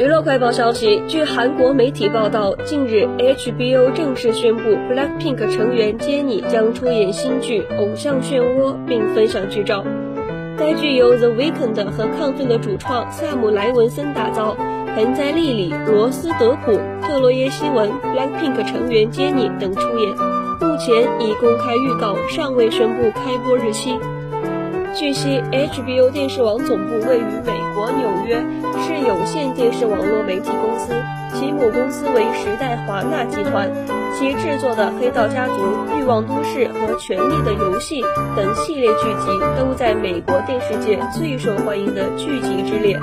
娱乐快报消息，据韩国媒体报道，近日 HBO 正式宣布，BLACKPINK 成员 Jennie 将出演新剧《偶像漩涡》，并分享剧照。该剧由 The Weeknd 和亢奋的主创萨姆莱文森打造，盆栽莉莉、罗斯德普、特洛耶希文、BLACKPINK 成员 Jennie 等出演。目前已公开预告，尚未宣布开播日期。据悉，HBO 电视网总部位于美国纽约，是有线电视网络媒体公司，其母公司为时代华纳集团。其制作的《黑道家族》《欲望都市》和《权力的游戏》等系列剧集，都在美国电视界最受欢迎的剧集之列。